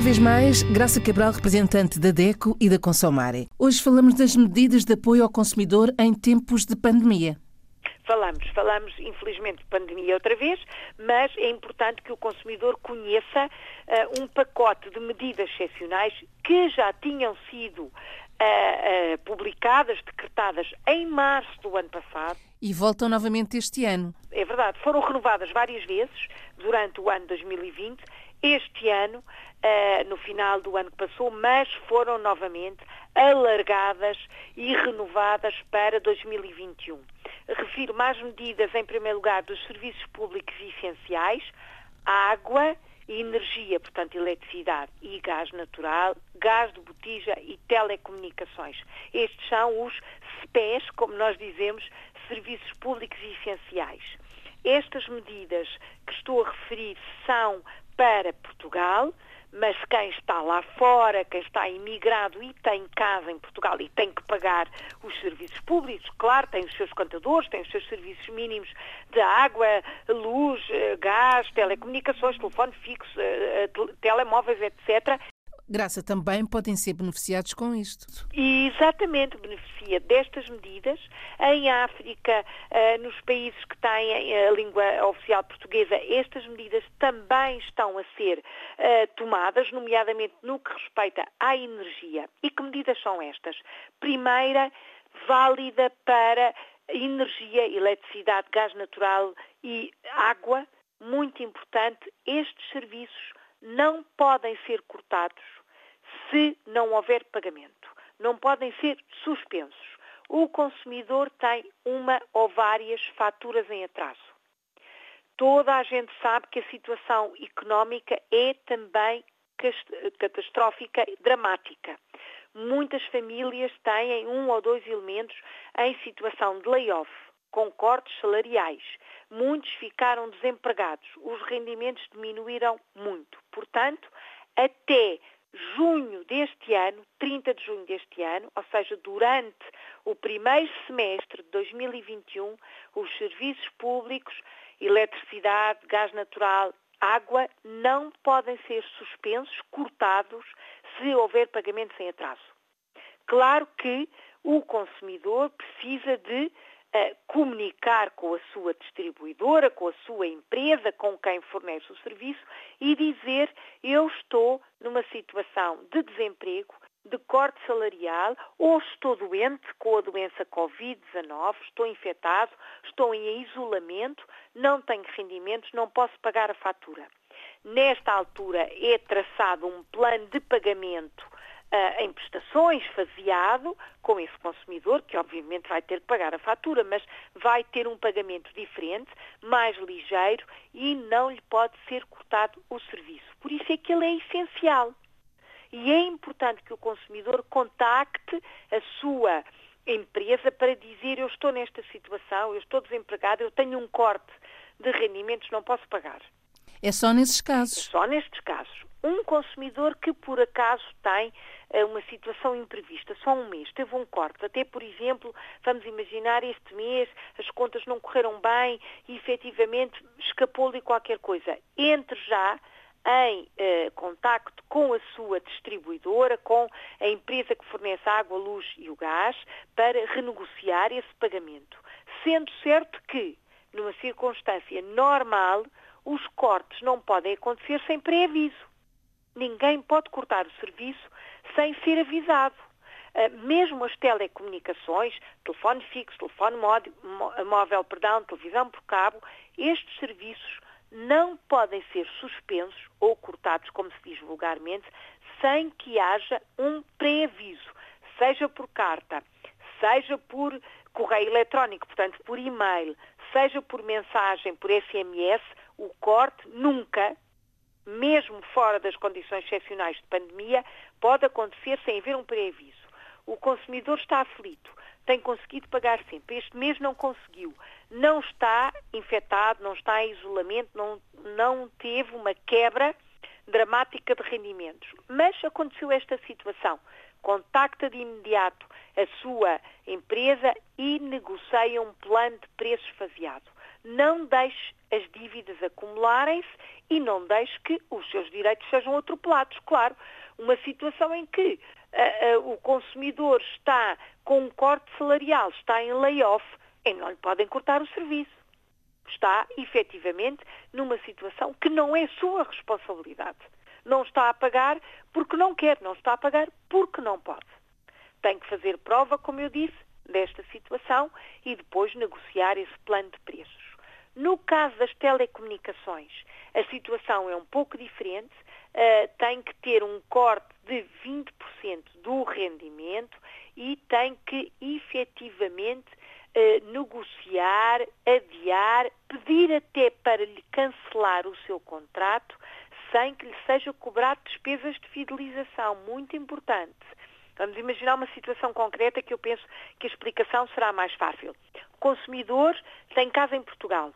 Uma vez mais, Graça Cabral, representante da DECO e da Consomare. Hoje falamos das medidas de apoio ao consumidor em tempos de pandemia. Falamos, falamos infelizmente de pandemia outra vez, mas é importante que o consumidor conheça uh, um pacote de medidas excepcionais que já tinham sido uh, uh, publicadas, decretadas em março do ano passado. E voltam novamente este ano. É verdade, foram renovadas várias vezes durante o ano 2020 este ano, uh, no final do ano que passou, mas foram novamente alargadas e renovadas para 2021. Refiro mais medidas, em primeiro lugar, dos serviços públicos essenciais, água energia, portanto, eletricidade e gás natural, gás de botija e telecomunicações. Estes são os SPEs, como nós dizemos, serviços públicos essenciais. Estas medidas que estou a referir são para Portugal, mas quem está lá fora, quem está imigrado e tem casa em Portugal e tem que pagar os serviços públicos, claro, tem os seus contadores, tem os seus serviços mínimos de água, luz, eh, gás, telecomunicações, telefone fixo, eh, eh, telemóveis, etc. Graça, também podem ser beneficiados com isto. E exatamente, beneficia destas medidas. Em África, eh, nos países que têm a língua oficial portuguesa, estas medidas também estão a ser eh, tomadas, nomeadamente no que respeita à energia. E que medidas são estas? Primeira, válida para energia, eletricidade, gás natural e água. Muito importante, estes serviços não podem ser cortados se não houver pagamento. Não podem ser suspensos. O consumidor tem uma ou várias faturas em atraso. Toda a gente sabe que a situação económica é também catastrófica, dramática. Muitas famílias têm um ou dois elementos em situação de layoff, com cortes salariais. Muitos ficaram desempregados. Os rendimentos diminuíram muito. Portanto, até junho deste ano, 30 de junho deste ano, ou seja, durante o primeiro semestre de 2021, os serviços públicos, eletricidade, gás natural, água, não podem ser suspensos, cortados, se houver pagamentos em atraso. Claro que o consumidor precisa de a comunicar com a sua distribuidora, com a sua empresa, com quem fornece o serviço e dizer eu estou numa situação de desemprego, de corte salarial ou estou doente com a doença Covid-19, estou infectado, estou em isolamento, não tenho rendimentos, não posso pagar a fatura. Nesta altura é traçado um plano de pagamento uh, em prestações faseado com esse consumidor, que obviamente vai ter que pagar a fatura, mas vai ter um pagamento diferente, mais ligeiro e não lhe pode ser cortado o serviço. Por isso é que ele é essencial. E é importante que o consumidor contacte a sua empresa para dizer eu estou nesta situação, eu estou desempregado, eu tenho um corte de rendimentos, não posso pagar. É só nesses casos? É só nestes casos. Um consumidor que por acaso tem uma situação imprevista, só um mês, teve um corte, até por exemplo, vamos imaginar este mês as contas não correram bem e efetivamente escapou-lhe qualquer coisa. Entre já em uh, contacto com a sua distribuidora, com a empresa que fornece a água, a luz e o gás, para renegociar esse pagamento. Sendo certo que, numa circunstância normal, os cortes não podem acontecer sem pré-aviso. Ninguém pode cortar o serviço sem ser avisado. Uh, mesmo as telecomunicações, telefone fixo, telefone móvel, perdão, televisão por cabo, estes serviços não podem ser suspensos ou cortados, como se diz vulgarmente, sem que haja um pré-aviso, seja por carta, seja por correio eletrónico, portanto por e-mail, seja por mensagem, por SMS, o corte nunca, mesmo fora das condições excepcionais de pandemia, pode acontecer sem haver um pré-aviso. O consumidor está aflito, tem conseguido pagar sempre. Este mês não conseguiu. Não está infectado, não está em isolamento, não, não teve uma quebra dramática de rendimentos. Mas aconteceu esta situação. Contacta de imediato a sua empresa e negocia um plano de preços faseado. não deixe as dívidas acumularem-se e não deixe que os seus direitos sejam atropelados. Claro, uma situação em que uh, uh, o consumidor está com um corte salarial, está em layoff, e não lhe podem cortar o serviço. Está, efetivamente, numa situação que não é sua responsabilidade. Não está a pagar porque não quer, não está a pagar porque não pode. Tem que fazer prova, como eu disse, desta situação e depois negociar esse plano de preços. No caso das telecomunicações, a situação é um pouco diferente, uh, tem que ter um corte de 20% do rendimento e tem que efetivamente uh, negociar, adiar, pedir até para lhe cancelar o seu contrato sem que lhe seja cobrado despesas de fidelização. Muito importante. Vamos imaginar uma situação concreta que eu penso que a explicação será mais fácil. O consumidor tem casa em Portugal,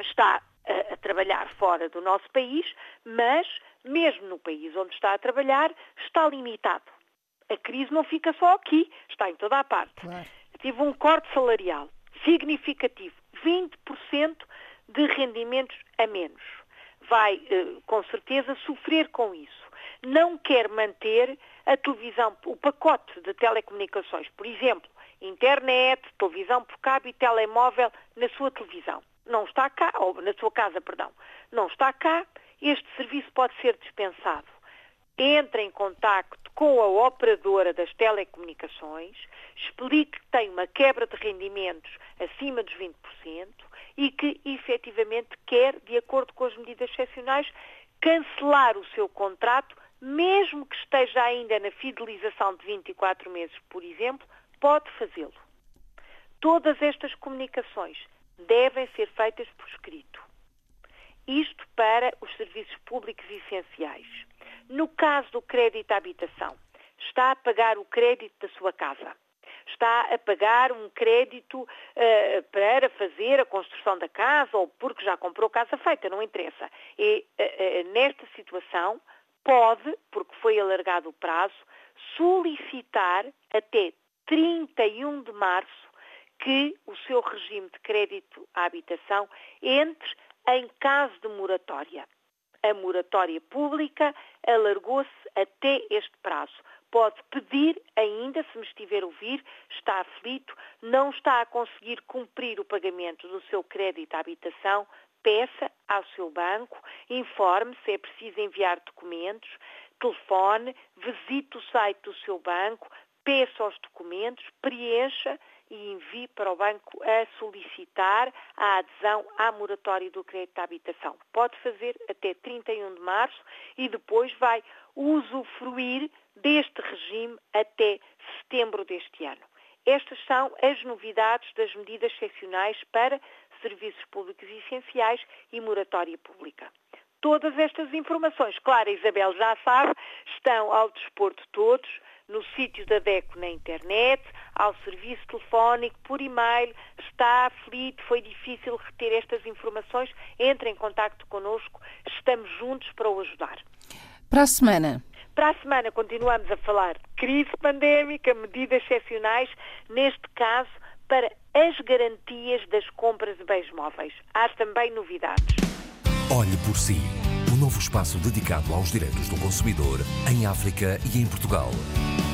está a, a trabalhar fora do nosso país, mas mesmo no país onde está a trabalhar, está limitado. A crise não fica só aqui, está em toda a parte. Claro. Tive um corte salarial significativo, 20% de rendimentos a menos. Vai, eh, com certeza, sofrer com isso. Não quer manter a televisão, o pacote de telecomunicações, por exemplo, internet, televisão por cabo e telemóvel na sua televisão. Não está cá, ou na sua casa, perdão. Não está cá, este serviço pode ser dispensado. Entre em contacto com a operadora das telecomunicações, explique que tem uma quebra de rendimentos acima dos 20% e que efetivamente quer, de acordo com as medidas excepcionais, cancelar o seu contrato mesmo que esteja ainda na fidelização de 24 meses, por exemplo, pode fazê-lo. Todas estas comunicações devem ser feitas por escrito. Isto para os serviços públicos essenciais. No caso do crédito à habitação, está a pagar o crédito da sua casa. Está a pagar um crédito uh, para fazer a construção da casa ou porque já comprou casa feita, não interessa. E uh, uh, nesta situação, pode, porque foi alargado o prazo, solicitar até 31 de março que o seu regime de crédito à habitação entre em caso de moratória. A moratória pública alargou-se até este prazo. Pode pedir ainda, se me estiver a ouvir, está aflito, não está a conseguir cumprir o pagamento do seu crédito à habitação, peça ao seu banco, informe se é preciso enviar documentos, telefone, visite o site do seu banco, peça os documentos, preencha e envie para o banco a solicitar a adesão à moratória do crédito à habitação. Pode fazer até 31 de março e depois vai usufruir deste regime até setembro deste ano. Estas são as novidades das medidas excepcionais para serviços públicos essenciais e moratória pública. Todas estas informações, claro, a Isabel já sabe, estão ao dispor de todos no sítio da DECO na internet, ao serviço telefónico, por e-mail, está aflito, foi difícil reter estas informações, entre em contato connosco, estamos juntos para o ajudar. Para a semana. Para a semana continuamos a falar de crise pandémica, medidas excepcionais, neste caso para as garantias das compras de bens móveis. Há também novidades. Olhe por si. Um novo espaço dedicado aos direitos do consumidor em África e em Portugal.